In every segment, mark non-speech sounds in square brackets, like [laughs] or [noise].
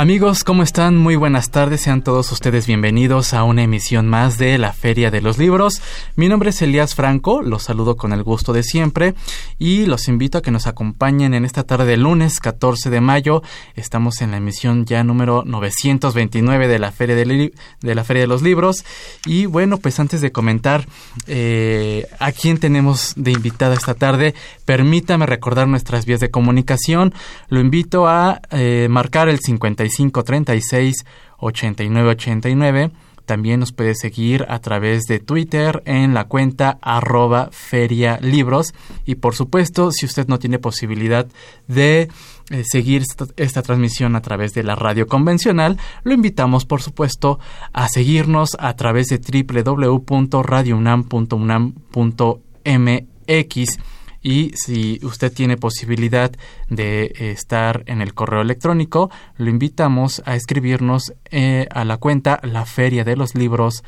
Amigos, ¿cómo están? Muy buenas tardes, sean todos ustedes bienvenidos a una emisión más de la Feria de los Libros. Mi nombre es Elías Franco, los saludo con el gusto de siempre y los invito a que nos acompañen en esta tarde de lunes 14 de mayo. Estamos en la emisión ya número 929 de la Feria de, de la Feria de los Libros y bueno, pues antes de comentar eh, a quién tenemos de invitada esta tarde, permítame recordar nuestras vías de comunicación. Lo invito a eh, marcar el 55 36 89 89. También nos puede seguir a través de Twitter en la cuenta arroba ferialibros. Y por supuesto, si usted no tiene posibilidad de eh, seguir esta, esta, transmisión a través de la radio convencional, lo invitamos por supuesto a seguirnos a través de www.radiounam.unam.mx y si usted tiene posibilidad de estar en el correo electrónico, lo invitamos a escribirnos eh, a la cuenta la feria de los libros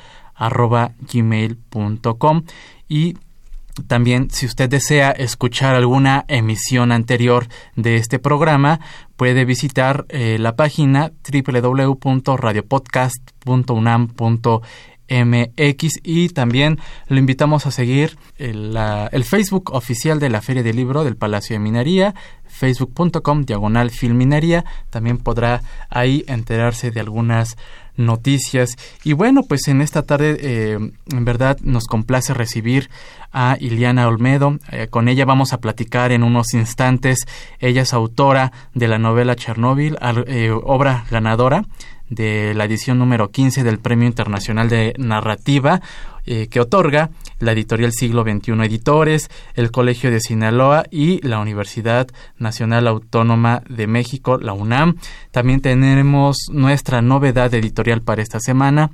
y también, si usted desea escuchar alguna emisión anterior de este programa, puede visitar eh, la página www.radiopodcast.unam.mx MX y también lo invitamos a seguir el, Facebook oficial de la Feria del Libro del Palacio de Minería, facebook.com diagonal filminería. También podrá ahí enterarse de algunas noticias. Y bueno, pues en esta tarde eh, en verdad nos complace recibir a Iliana Olmedo. Eh, con ella vamos a platicar en unos instantes. Ella es autora de la novela Chernóbil, eh, obra ganadora de la edición número 15 del Premio Internacional de Narrativa eh, que otorga la editorial Siglo XXI Editores, el Colegio de Sinaloa y la Universidad Nacional Autónoma de México, la UNAM. También tenemos nuestra novedad editorial para esta semana,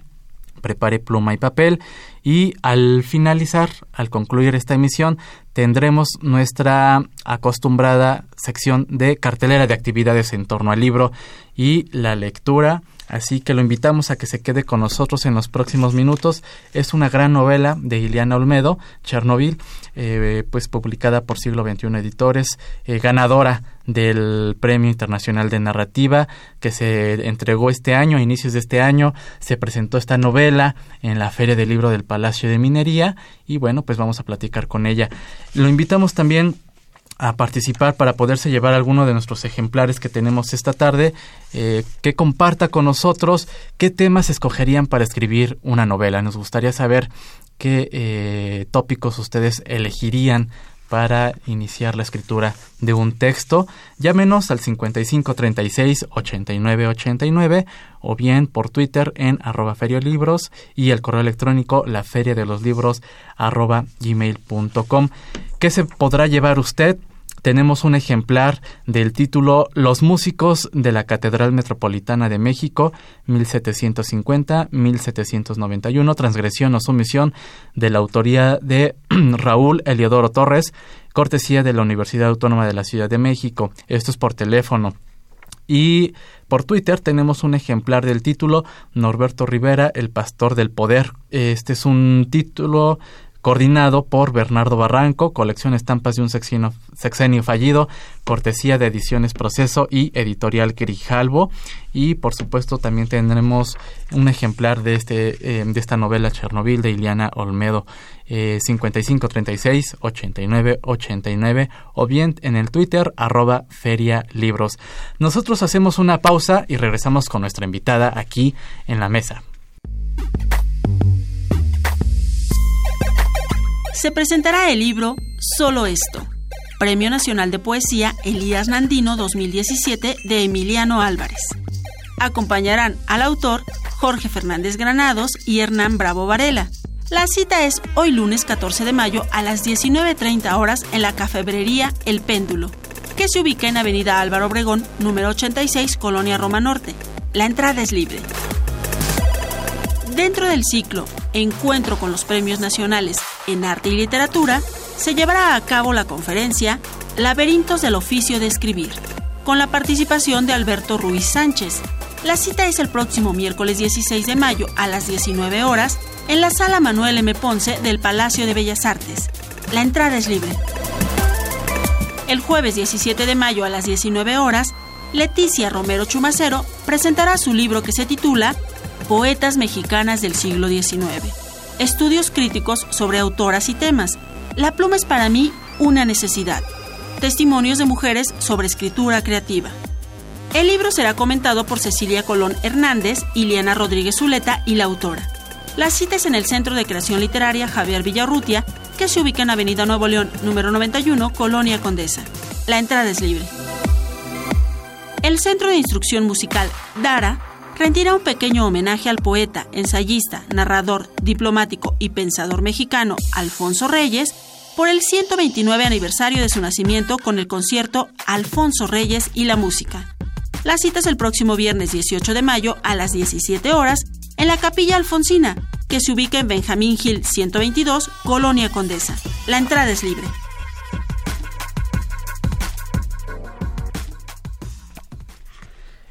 prepare pluma y papel y al finalizar, al concluir esta emisión, tendremos nuestra acostumbrada sección de cartelera de actividades en torno al libro y la lectura Así que lo invitamos a que se quede con nosotros en los próximos minutos. Es una gran novela de Iliana Olmedo, Chernobyl, eh, pues publicada por Siglo XXI Editores, eh, ganadora del Premio Internacional de Narrativa que se entregó este año, a inicios de este año, se presentó esta novela en la Feria del Libro del Palacio de Minería y bueno, pues vamos a platicar con ella. Lo invitamos también a participar para poderse llevar alguno de nuestros ejemplares que tenemos esta tarde, eh, que comparta con nosotros qué temas escogerían para escribir una novela. Nos gustaría saber qué eh, tópicos ustedes elegirían para iniciar la escritura de un texto, llámenos al 5536 8989 o bien por Twitter en arroba feriolibros y el correo electrónico la feria de los libros arroba gmail.com. ¿Qué se podrá llevar usted? Tenemos un ejemplar del título Los músicos de la Catedral Metropolitana de México, 1750-1791, transgresión o sumisión de la autoría de [clears throat] Raúl Eliodoro Torres, cortesía de la Universidad Autónoma de la Ciudad de México. Esto es por teléfono. Y por Twitter tenemos un ejemplar del título Norberto Rivera, el pastor del poder. Este es un título coordinado por Bernardo Barranco, colección estampas de un sexenio, fallido, cortesía de Ediciones Proceso y Editorial Grijalvo. Y por supuesto también tendremos un ejemplar de, este, eh, de esta novela Chernobyl de Iliana Olmedo. Eh, 5536 89 89 o bien en el Twitter arroba Feria Libros. Nosotros hacemos una pausa y regresamos con nuestra invitada aquí en la mesa. Se presentará el libro Solo esto, Premio Nacional de Poesía Elías Nandino 2017 de Emiliano Álvarez. Acompañarán al autor Jorge Fernández Granados y Hernán Bravo Varela. La cita es hoy lunes 14 de mayo a las 19.30 horas en la cafebrería El Péndulo, que se ubica en Avenida Álvaro Obregón, número 86, Colonia Roma Norte. La entrada es libre. Dentro del ciclo Encuentro con los Premios Nacionales en Arte y Literatura, se llevará a cabo la conferencia Laberintos del Oficio de Escribir, con la participación de Alberto Ruiz Sánchez. La cita es el próximo miércoles 16 de mayo a las 19 horas en la sala Manuel M. Ponce del Palacio de Bellas Artes. La entrada es libre. El jueves 17 de mayo a las 19 horas, Leticia Romero Chumacero presentará su libro que se titula Poetas Mexicanas del siglo XIX. Estudios críticos sobre autoras y temas. La pluma es para mí una necesidad. Testimonios de mujeres sobre escritura creativa. El libro será comentado por Cecilia Colón Hernández, Iliana Rodríguez Zuleta y la autora. La cita es en el Centro de Creación Literaria Javier Villarrutia que se ubica en Avenida Nuevo León, número 91, Colonia Condesa. La entrada es libre. El Centro de Instrucción Musical DARA rendirá un pequeño homenaje al poeta, ensayista, narrador, diplomático y pensador mexicano Alfonso Reyes por el 129 aniversario de su nacimiento con el concierto Alfonso Reyes y la música. La cita es el próximo viernes 18 de mayo a las 17 horas en la Capilla Alfonsina, que se ubica en Benjamín Gil 122, Colonia Condesa. La entrada es libre.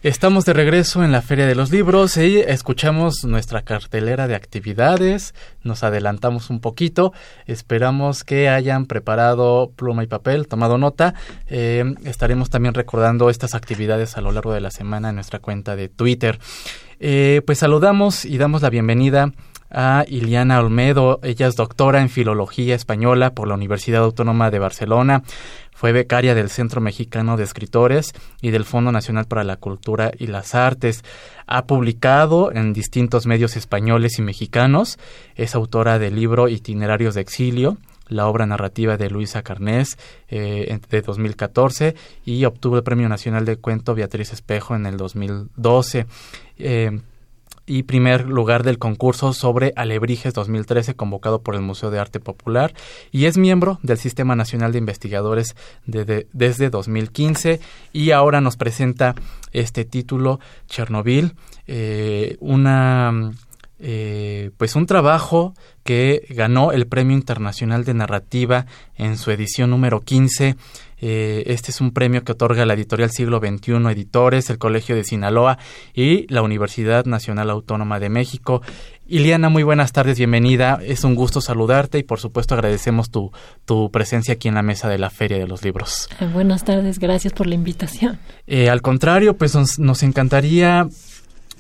Estamos de regreso en la Feria de los Libros y escuchamos nuestra cartelera de actividades, nos adelantamos un poquito, esperamos que hayan preparado pluma y papel, tomado nota, eh, estaremos también recordando estas actividades a lo largo de la semana en nuestra cuenta de Twitter. Eh, pues saludamos y damos la bienvenida a Iliana Olmedo. Ella es doctora en Filología Española por la Universidad Autónoma de Barcelona. Fue becaria del Centro Mexicano de Escritores y del Fondo Nacional para la Cultura y las Artes. Ha publicado en distintos medios españoles y mexicanos. Es autora del libro Itinerarios de Exilio, la obra narrativa de Luisa Carnés eh, de 2014 y obtuvo el Premio Nacional de Cuento Beatriz Espejo en el 2012. Eh, y primer lugar del concurso sobre Alebrijes 2013 convocado por el Museo de Arte Popular y es miembro del Sistema Nacional de Investigadores desde 2015 y ahora nos presenta este título Chernobyl, eh, una eh, pues un trabajo que ganó el Premio Internacional de Narrativa en su edición número 15 eh, este es un premio que otorga la editorial Siglo XXI Editores, el Colegio de Sinaloa y la Universidad Nacional Autónoma de México. Iliana, muy buenas tardes, bienvenida. Es un gusto saludarte y por supuesto agradecemos tu, tu presencia aquí en la mesa de la Feria de los Libros. Eh, buenas tardes, gracias por la invitación. Eh, al contrario, pues nos encantaría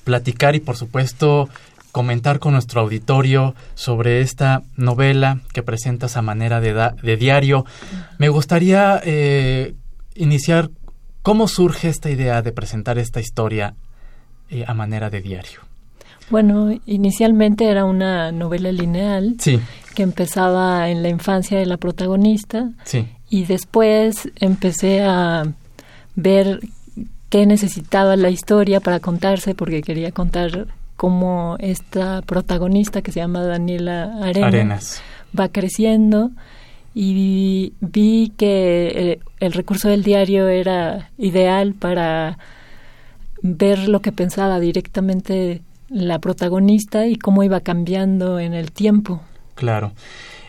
platicar y por supuesto comentar con nuestro auditorio sobre esta novela que presentas a manera de, diario. Me gustaría eh, iniciar cómo surge esta idea de presentar esta historia eh, a manera de diario. Bueno, inicialmente era una novela lineal sí. que empezaba en la infancia de la protagonista sí. y después empecé a ver qué necesitaba la historia para contarse porque quería contar cómo esta protagonista que se llama Daniela Arenas, va creciendo y vi que eh, el, recurso del diario era ideal para ver lo que pensaba directamente la protagonista y cómo iba cambiando en el tiempo. Claro.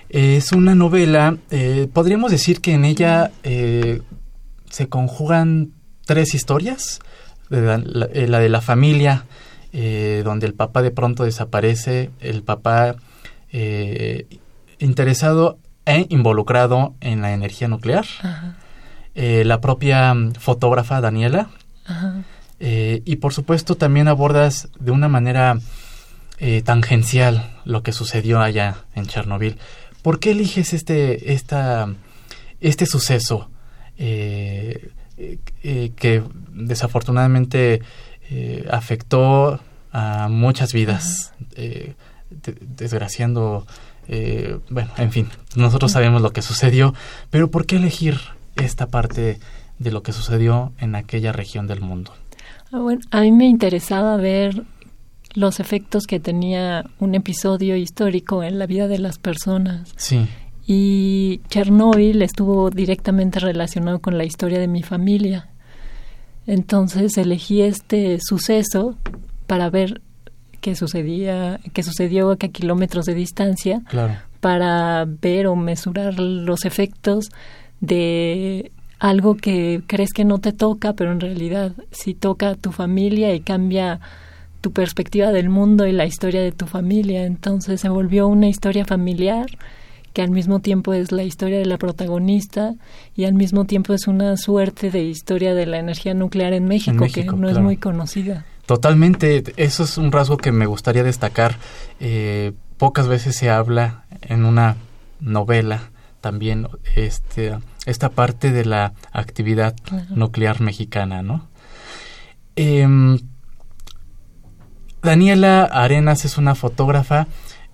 Es una novela, eh, podríamos decir que en ella eh, se conjugan tres historias, la, la de la familia, eh, donde el papá de pronto desaparece, el papá eh, interesado e involucrado en la energía nuclear, eh, la propia mm, fotógrafa Daniela, y por supuesto también abordas de una manera tangencial lo que sucedió allá en Chernobyl. ¿Por qué eliges este, esta, este suceso que desafortunadamente afectó a muchas vidas, eh, desgraciando Eh, bueno, en fin, nosotros sabemos lo que sucedió, pero ¿por qué elegir esta parte de lo que sucedió en aquella región del mundo? Ah, bueno, a mí me interesaba ver los efectos que tenía un episodio histórico en la vida de las personas. Sí. Y Chernóbil estuvo directamente relacionado con la historia de mi familia. Entonces elegí este suceso para ver qué sucedía, qué sucedió a kilómetros de distancia, para ver o mesurar los efectos de algo que crees que no te toca, pero en realidad sí toca a tu familia y cambia tu perspectiva del mundo y la historia de tu familia. Entonces se volvió una historia familiar que al mismo tiempo es la historia de la protagonista y al mismo tiempo es una suerte de historia de la energía nuclear en México, que no es muy conocida. Totalmente, eso es un rasgo que me gustaría destacar. Eh, pocas veces se habla en una novela también este, esta parte de la actividad nuclear mexicana, ¿no? Em, Daniela Arenas es una fotógrafa.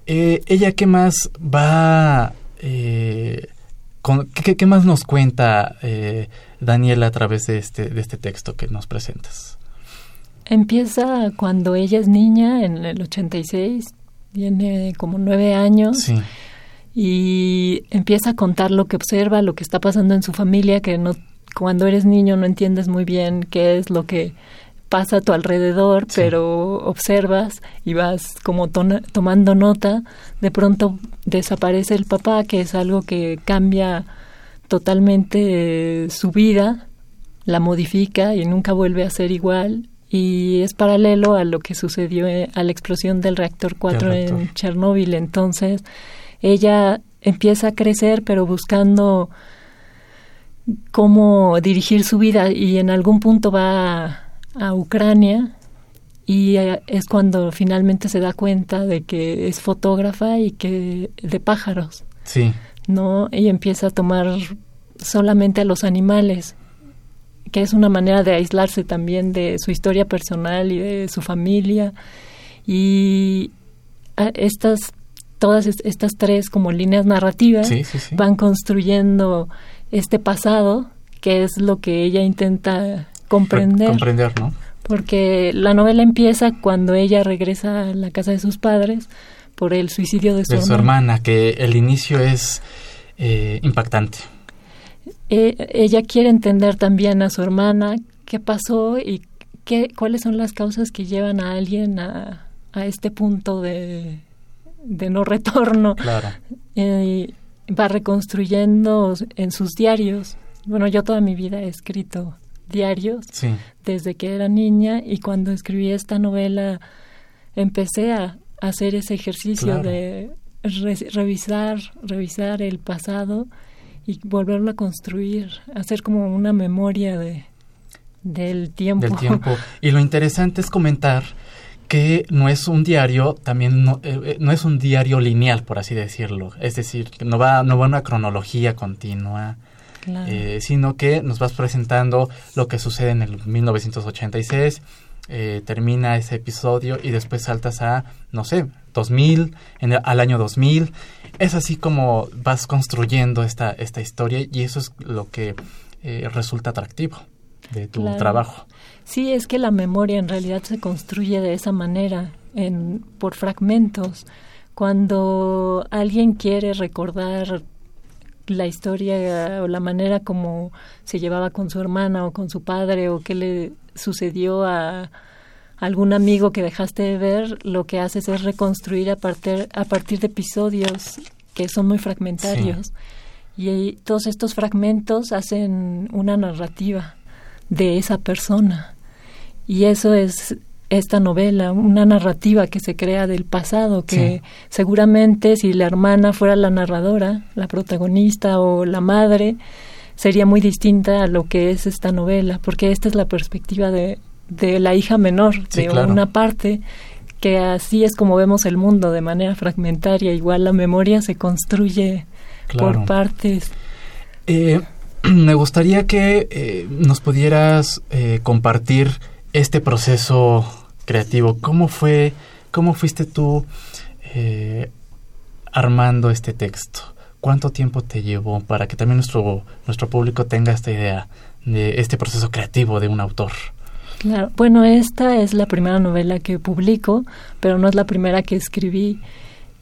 Eh, ¿Ella qué más va... Eh, con, ¿qué, más nos cuenta eh, Daniela a través de este, de este texto que nos presentas? Empieza cuando ella es niña, en el 86, tiene como nueve años. Sí y empieza a contar lo que observa, lo que está pasando en su familia, que no cuando eres niño no entiendes muy bien qué es lo que pasa a tu alrededor, pero observas y vas como tomando nota, de pronto desaparece el papá, que es algo que cambia totalmente su vida, la modifica y nunca vuelve a ser igual y es paralelo a lo que sucedió eh, a la explosión del reactor 4 en Chernóbil. Entonces, ella empieza a crecer, pero buscando cómo dirigir su vida y en algún punto va a, Ucrania y eh, es cuando finalmente se da cuenta de que es fotógrafa y que de pájaros. Sí. ¿No? Y empieza a tomar solamente a los animales, que es una manera de aislarse también de su historia personal y de su familia. Y ah, estas todas estas tres como líneas narrativas van construyendo este pasado que es lo que ella intenta comprender. Comprender, ¿no? Porque la novela empieza cuando ella regresa a la casa de sus padres por el suicidio de su, de hermana. su hermana. que el inicio es eh, impactante. E, ella quiere entender también a su hermana qué pasó y qué, cuáles son las causas que llevan a alguien a, a este punto de, de no retorno. Claro. y va reconstruyendo en sus diarios. Bueno, yo toda mi vida he escrito diarios desde que era niña y cuando escribí esta novela empecé a hacer ese ejercicio de revisar, revisar el pasado y volverlo a construir, hacer como una memoria de del tiempo. Del tiempo. Y lo interesante es comentar que no es un diario, también no, eh, eh, no, es un diario lineal, por así decirlo. Es decir, no va, no va una cronología continua, eh, sino que nos vas presentando lo que sucede en el 1986, termina ese episodio y después saltas a, no sé, 2000, en al año 2000. Es así como vas construyendo esta, esta historia y eso es lo que resulta atractivo de tu trabajo. Sí, es que la memoria en realidad se construye de esa manera, en, por fragmentos. Cuando alguien quiere recordar la historia o la manera como se llevaba con su hermana o con su padre o qué le sucedió a algún amigo que dejaste de ver, lo que haces es reconstruir a partir, a partir de episodios que son muy fragmentarios. Y todos estos fragmentos hacen una narrativa de esa persona. Y eso es esta novela, una narrativa que se crea del pasado, que seguramente si la hermana fuera la narradora, la protagonista o la madre, sería muy distinta a lo que es esta novela, porque esta es la perspectiva de, de la hija menor, de una parte, que así es como vemos el mundo, de manera fragmentaria, igual la memoria se construye por partes. Eh, [clears throat] me gustaría que eh, nos pudieras eh, compartir este proceso creativo. ¿Cómo fue, cómo fuiste tú eh, armando este texto? ¿Cuánto tiempo te llevó para que también nuestro, nuestro público tenga esta idea de este proceso creativo de un autor? Claro, bueno, esta es la primera novela que publico, pero no es la primera que escribí.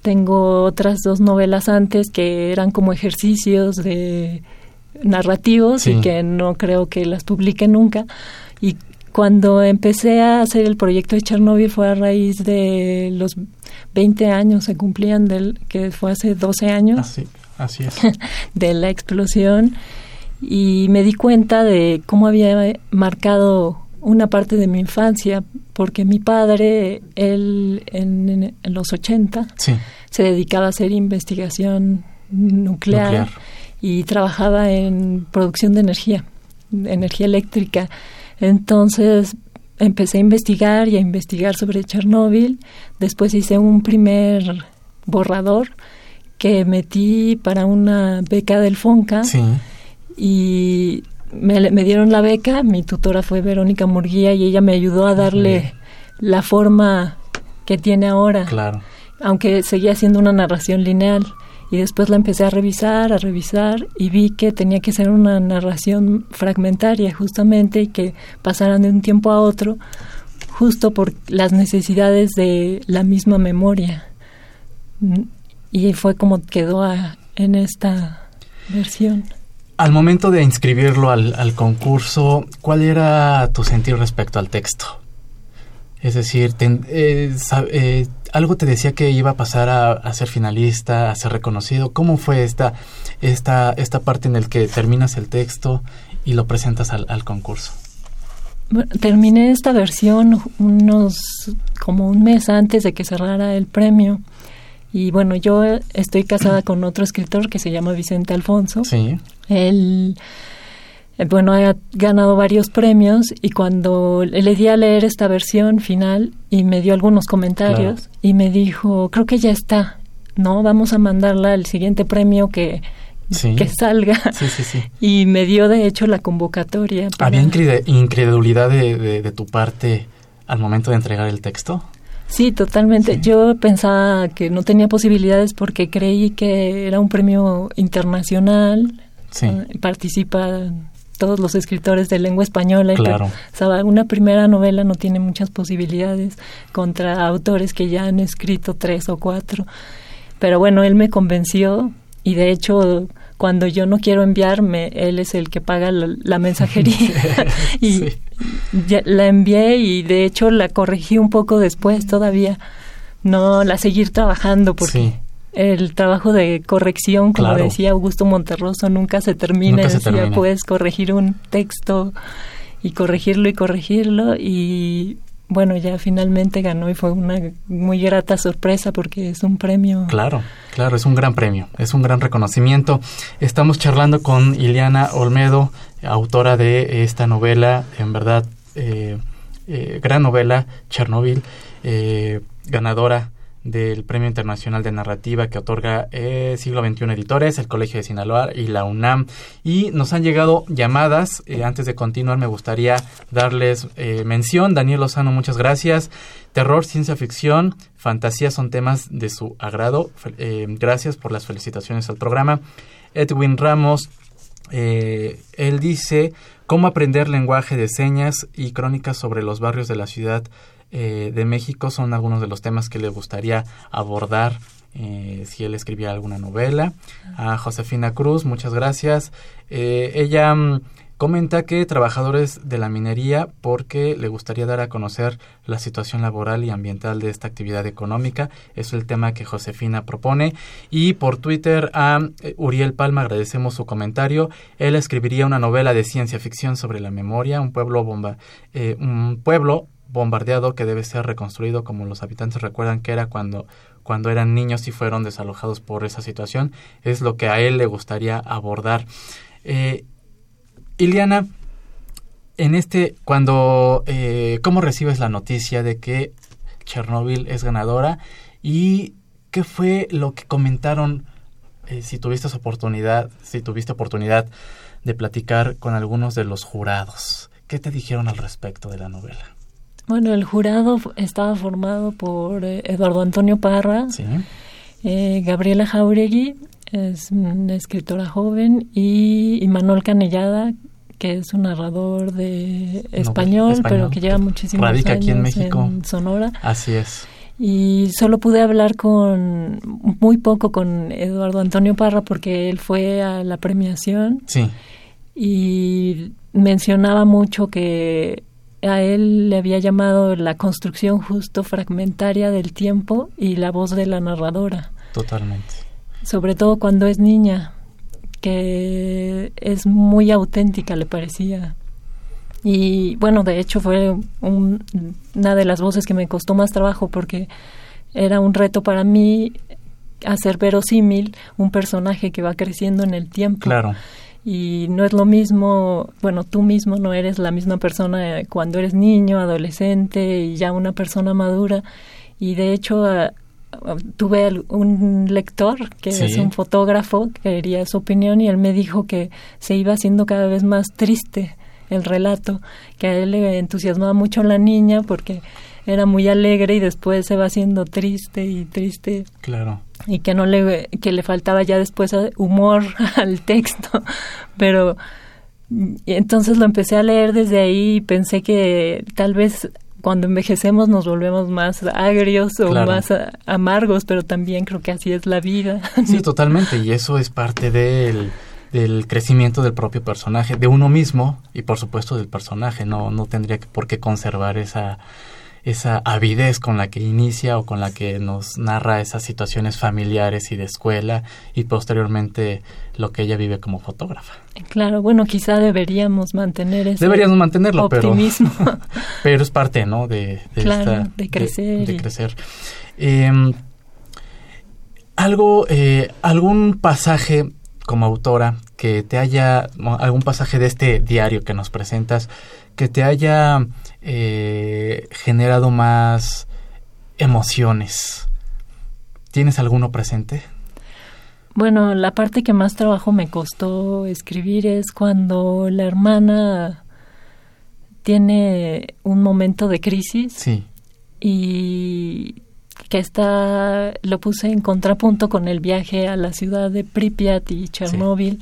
Tengo otras dos novelas antes que eran como ejercicios de narrativos y que no creo que las publique nunca. Y cuando empecé a hacer el proyecto de Chernobyl fue a raíz de los 20 años, se cumplían del que fue hace 12 años. Así, así es. [laughs] de la explosión y me di cuenta de cómo había marcado una parte de mi infancia, porque mi padre, él en, los 80, se dedicaba a hacer investigación nuclear, y trabajaba en producción de energía, energía eléctrica. Entonces empecé a investigar y a investigar sobre Chernóbil. Después hice un primer borrador que metí para una beca del FONCA. Y me, dieron la beca, mi tutora fue Verónica Murguía y ella me ayudó a darle la forma que tiene ahora. Claro. Aunque seguía siendo una narración lineal. Y después la empecé a revisar, a revisar y vi que tenía que ser una narración fragmentaria justamente y que pasaran de un tiempo a otro justo por las necesidades de la misma memoria. Y fue como quedó en esta versión. Al momento de inscribirlo al, concurso, ¿cuál era tu sentir respecto al texto? Es decir, eh, eh, algo te decía que iba a pasar a, ser finalista, a ser reconocido. ¿Cómo fue esta, esta, esta parte en la que terminas el texto y lo presentas al, concurso? terminé esta versión unos como un mes antes de que cerrara el premio. Y bueno, yo estoy casada con otro escritor que se llama Vicente Alfonso. Sí. Él, bueno, ha ganado varios premios y cuando le di a leer esta versión final y me dio algunos comentarios y me dijo, creo que ya está, ¿no? Vamos a mandarla al siguiente premio que, que salga. Sí, sí, sí. [laughs] Y me dio de hecho la convocatoria. ¿Había incredulidad de, de, tu parte al momento de entregar el texto? Sí, totalmente. Yo pensaba que no tenía posibilidades porque creí que era un premio internacional Sí. Todos los escritores de lengua española. Claro. una primera novela no tiene muchas posibilidades contra autores que ya han escrito tres o cuatro. Pero bueno, él me convenció y de hecho cuando yo no quiero enviarme, él es el que paga la, mensajería. [laughs] [laughs] y la envié y de hecho la corregí un poco después todavía. No la seguir trabajando porque el trabajo de corrección, como decía Augusto Monterroso, nunca se termina. decía, puedes corregir un texto y corregirlo y corregirlo y bueno, ya finalmente ganó y fue una muy grata sorpresa porque es un premio. Claro, claro, es un gran premio, es un gran reconocimiento. Estamos charlando con Iliana Olmedo, autora de esta novela, en verdad, eh, eh, gran novela, Chernobyl, eh, ganadora del Premio Internacional de Narrativa que otorga eh, Siglo XXI Editores, el Colegio de Sinaloa y la UNAM. Y nos han llegado llamadas. Eh, antes de continuar, me gustaría darles eh, mención. Daniel Lozano, muchas gracias. Terror, ciencia ficción, fantasía son temas de su agrado. gracias por las felicitaciones al programa. Edwin Ramos, él dice, ¿cómo aprender lenguaje de señas y crónicas sobre los barrios de la ciudad eh, de México son algunos de los temas que le gustaría abordar eh, si él escribía alguna novela. A Josefina Cruz, muchas gracias. Eh, ella mm, comenta que trabajadores de la minería porque le gustaría dar a conocer la situación laboral y ambiental de esta actividad económica. Es el tema que Josefina propone. Y por Twitter a Uriel Palma agradecemos su comentario. Él escribiría una novela de ciencia ficción sobre la memoria, un pueblo bomba, un pueblo bombardeado que debe ser reconstruido como los habitantes recuerdan que era cuando, cuando eran niños y fueron desalojados por esa situación. Es lo que a él le gustaría abordar. Eh, Iliana, en este, cuando, eh, ¿cómo recibes la noticia de que Chernobyl es ganadora? ¿Y qué fue lo que comentaron, eh, si tuviste oportunidad, si tuviste oportunidad de platicar con algunos de los jurados? ¿Qué te dijeron al respecto de la novela? Bueno, el jurado estaba formado por eh, Eduardo Antonio Parra eh, Gabriela Jauregui es una escritora joven y, Manuel Canellada, que es un narrador de español, pero que lleva muchísimos Radica años aquí en México. Sonora. Así es. Y solo pude hablar con muy poco con Eduardo Antonio Parra porque él fue a la premiación. Sí. Y mencionaba mucho que a él le había llamado la construcción justo fragmentaria del tiempo y la voz de la narradora. Totalmente. Sobre todo cuando es niña, que es muy auténtica, le parecía. Y bueno, de hecho fue una de las voces que me costó más trabajo porque era un reto para mí hacer verosímil un personaje que va creciendo en el tiempo. Claro y no es lo mismo, bueno, tú mismo no eres la misma persona cuando eres niño, adolescente y ya una persona madura. Y de hecho ah, ah, tuve un lector que es un fotógrafo, que quería su opinión y él me dijo que se iba haciendo cada vez más triste el relato, que a él le entusiasmaba mucho la niña porque era muy alegre y después se va haciendo triste y triste. Claro. Y que no le que le faltaba ya después humor [laughs] al texto, pero entonces lo empecé a leer desde ahí y pensé que tal vez cuando envejecemos nos volvemos más agrios o más amargos, pero también creo que así es la vida. [laughs] Sí, totalmente, y eso es parte del, del crecimiento del propio personaje, de uno mismo y por supuesto del personaje, no, no tendría por qué conservar esa esa avidez con la que inicia o con la que nos narra esas situaciones familiares y de escuela y posteriormente lo que ella vive como fotógrafa. Claro, bueno, quizá deberíamos mantener ese deberíamos mantenerlo, optimismo. pero [laughs] pero es parte, ¿no? De, de crecer, de, crecer. Em, algo, eh, algún pasaje como autora que te haya, algún pasaje de este diario que nos presentas que te haya eh, generado más emociones. ¿Tienes alguno presente? Bueno, la parte que más trabajo me costó escribir es cuando la hermana tiene un momento de crisis. Sí. Y que está, lo puse en contrapunto con el viaje a la ciudad de Pripyat y Chernóbil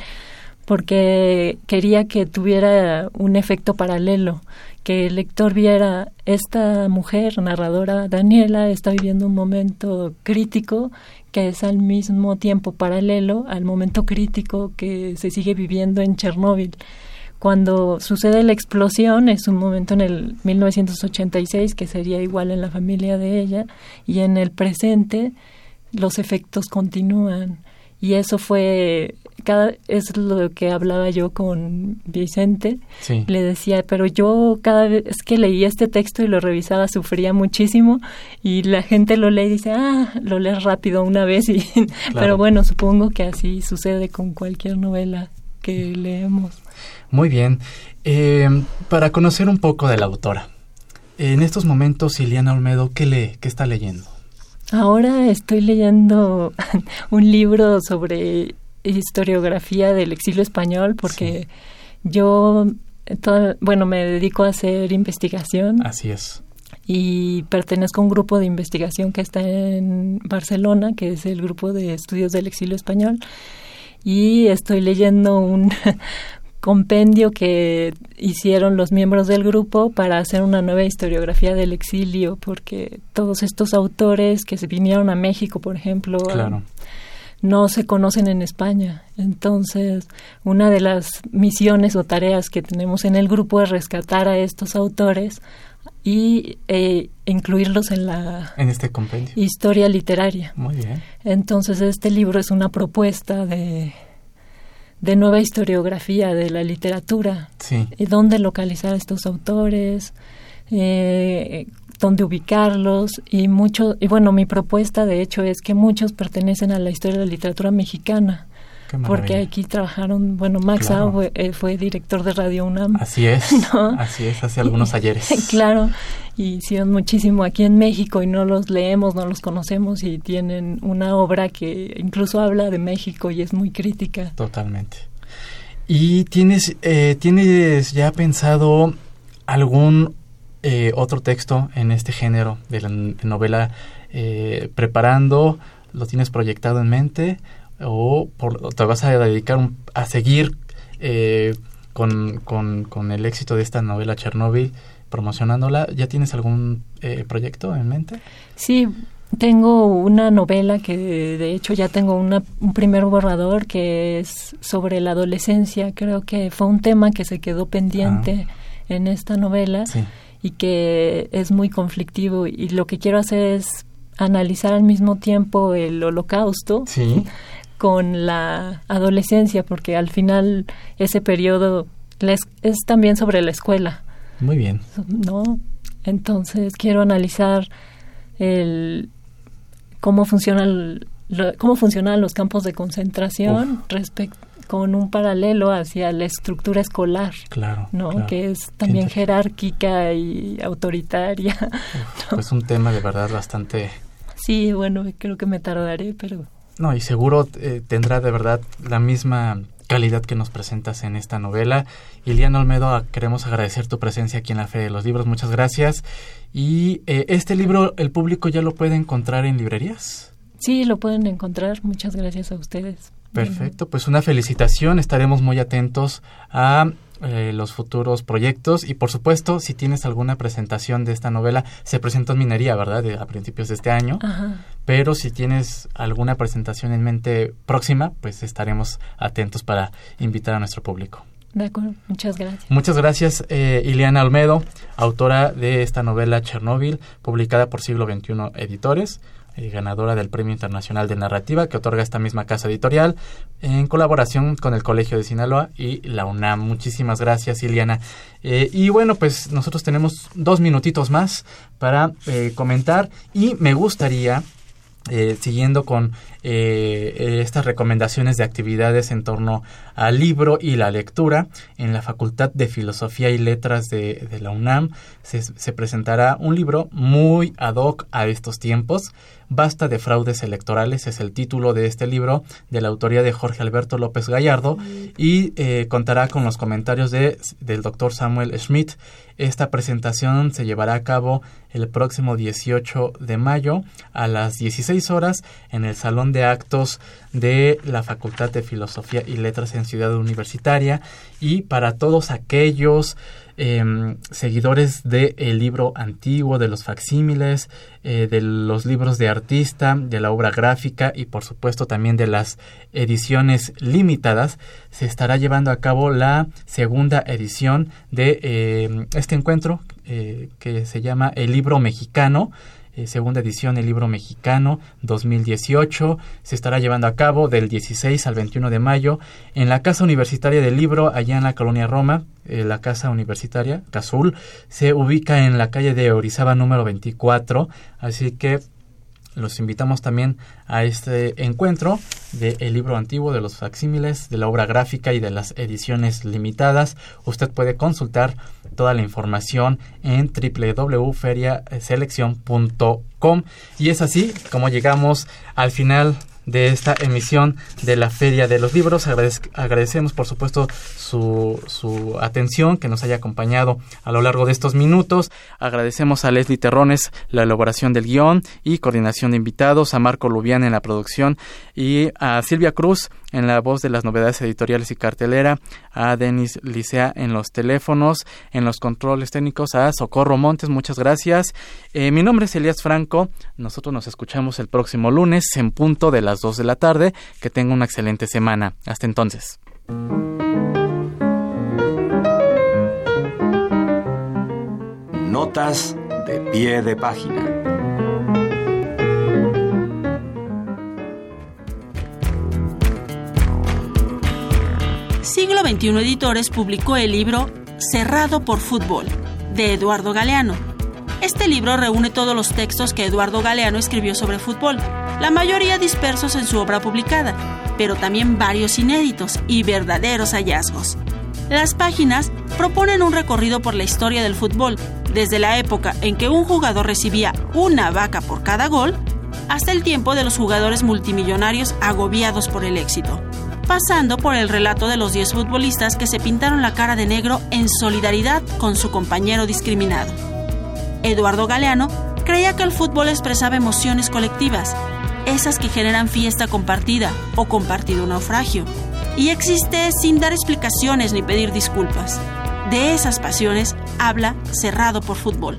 porque quería que tuviera un efecto paralelo, que el lector viera esta mujer narradora Daniela está viviendo un momento crítico que es al mismo tiempo paralelo al momento crítico que se sigue viviendo en Chernóbil. Cuando sucede la explosión es un momento en el 1986 que sería igual en la familia de ella y en el presente los efectos continúan. Y eso fue cada es lo que hablaba yo con Vicente le decía pero yo cada vez que leía este texto y lo revisaba sufría muchísimo y la gente lo lee y dice ah lo lees rápido una vez y [laughs] pero bueno supongo que así sucede con cualquier novela que leemos muy bien eh, para conocer un poco de la autora en estos momentos Iliana Olmedo qué lee qué está leyendo Ahora estoy leyendo [laughs] un libro sobre historiografía del exilio español porque yo, bueno, me dedico a hacer investigación. Así es. Y pertenezco a un grupo de investigación que está en Barcelona, que es el grupo de estudios del exilio español. Y estoy leyendo un, [laughs] compendio que hicieron los miembros del grupo para hacer una nueva historiografía del exilio, porque todos estos autores que se vinieron a México, por ejemplo, no se conocen en España. Entonces, una de las misiones o tareas que tenemos en el grupo es rescatar a estos autores y eh, incluirlos en la en este compendio. historia literaria. Muy bien. Entonces, este libro es una propuesta de de nueva historiografía de la literatura. Y dónde localizar estos autores, eh, dónde ubicarlos y mucho y bueno mi propuesta de hecho es que muchos pertenecen a la historia de la literatura mexicana porque aquí trabajaron bueno Max eh, fue, director de Radio UNAM. Así es [laughs] así es hace algunos ayeres. [laughs] claro y hicieron muchísimo aquí en México y no los leemos no los conocemos y tienen una obra que incluso habla de México y es muy crítica. Totalmente. Y tienes eh, tienes ya pensado algún eh, otro texto en este género de la novela eh, preparando lo tienes proyectado en mente o te vas a dedicar a seguir eh, con, con, el éxito de esta novela Chernobyl promocionándola. ¿Ya tienes algún eh, proyecto en mente? Sí, tengo una novela que de hecho ya tengo una, un primer borrador que es sobre la adolescencia. Creo que fue un tema que se quedó pendiente ah. en esta novela y que es muy conflictivo y lo que quiero hacer es analizar al mismo tiempo el holocausto con la adolescencia, porque al final ese periodo es, es también sobre la escuela. Muy bien. ¿No? Entonces quiero analizar el cómo funcionan cómo funcionan los campos de concentración respecto con un paralelo hacia la estructura escolar, claro, ¿no? Que es también jerárquica y autoritaria. [laughs] pues un tema de verdad bastante Sí, bueno, creo que me tardaré, pero... No, y seguro eh, tendrá de verdad la misma calidad que nos presentas en esta novela. Iliana Olmedo, queremos agradecer tu presencia aquí en la Feria de los Libros. Muchas gracias. Y eh, este libro, ¿el público ya lo puede encontrar en librerías? Sí, lo pueden encontrar. Muchas gracias a ustedes. Perfecto, pues una felicitación. Estaremos muy atentos a eh, los futuros proyectos. Y por supuesto si tienes alguna presentación de esta novela se presentó en minería verdad a principios de este año. Pero si tienes alguna presentación en mente próxima pues estaremos atentos para invitar a nuestro público. De acuerdo, muchas gracias. Muchas gracias, eh, Ileana Almedo, autora de esta novela Chernóbil, publicada por Siglo XXI Editores. Eh, ganadora del Premio Internacional de Narrativa que otorga esta misma casa editorial en colaboración con el Colegio de Sinaloa y la UNAM. Muchísimas gracias, Iliana. Eh, y bueno, pues nosotros tenemos dos minutitos más para eh, comentar y me gustaría eh, siguiendo con estas recomendaciones de actividades en torno al libro y la lectura, en la Facultad de Filosofía y Letras de, la UNAM se, presentará un libro muy ad hoc a estos tiempos. Basta de fraudes electorales es el título de este libro de la autoría de Jorge Alberto López Gallardo y eh, contará con los comentarios de, del doctor Samuel Schmidt. Esta presentación se llevará a cabo el próximo 18 de mayo a las 16 horas en el Salón de Actos de la Facultad de Filosofía y Letras en Ciudad Universitaria y para todos aquellos Em, seguidores del libro antiguo, de los facsímiles, eh, de los libros de artista, de la obra gráfica y por supuesto también de las ediciones limitadas, se estará llevando a cabo la segunda edición de em, este encuentro eh, que se llama El libro mexicano eh, segunda edición el libro mexicano 2018. Se estará llevando a cabo del 16 al 21 de mayo en la Casa Universitaria del Libro, allá en la Colonia Roma. Eh, la Casa Universitaria, Cazul, se ubica en la calle de Orizaba número 24. Así que los invitamos también a este encuentro del libro antiguo, de los facsímiles, de la obra gráfica y de las ediciones limitadas. Usted puede consultar toda la información en www.feriaselección.com. Y es así como llegamos al final de esta emisión de la Feria de los Libros. agradecemos, por supuesto, su, su, atención, que nos haya acompañado a lo largo de estos minutos. Agradecemos a Leslie Terrones la elaboración del guion y coordinación de invitados, a Marco Lubián en la producción y a Silvia Cruz en la voz de las novedades editoriales y cartelera, a Denis Licea en los teléfonos, en los controles técnicos, a Socorro Montes, muchas gracias. Eh, mi nombre es Elías Franco, nosotros nos escuchamos el próximo lunes en punto de las 2 de la tarde, que tenga una excelente semana. Hasta entonces. Notas de pie de página. Siglo XXI Editores publicó el libro Cerrado por Fútbol, de Eduardo Galeano. Este libro reúne todos los textos que Eduardo Galeano escribió sobre fútbol, la mayoría dispersos en su obra publicada, pero también varios inéditos y verdaderos hallazgos. Las páginas proponen un recorrido por la historia del fútbol, desde la época en que un jugador recibía una vaca por cada gol, hasta el tiempo de los jugadores multimillonarios agobiados por el éxito pasando por el relato de los 10 futbolistas que se pintaron la cara de negro en solidaridad con su compañero discriminado. Eduardo Galeano creía que el fútbol expresaba emociones colectivas, esas que generan fiesta compartida o compartido naufragio. Y existe sin dar explicaciones ni pedir disculpas. De esas pasiones habla Cerrado por Fútbol.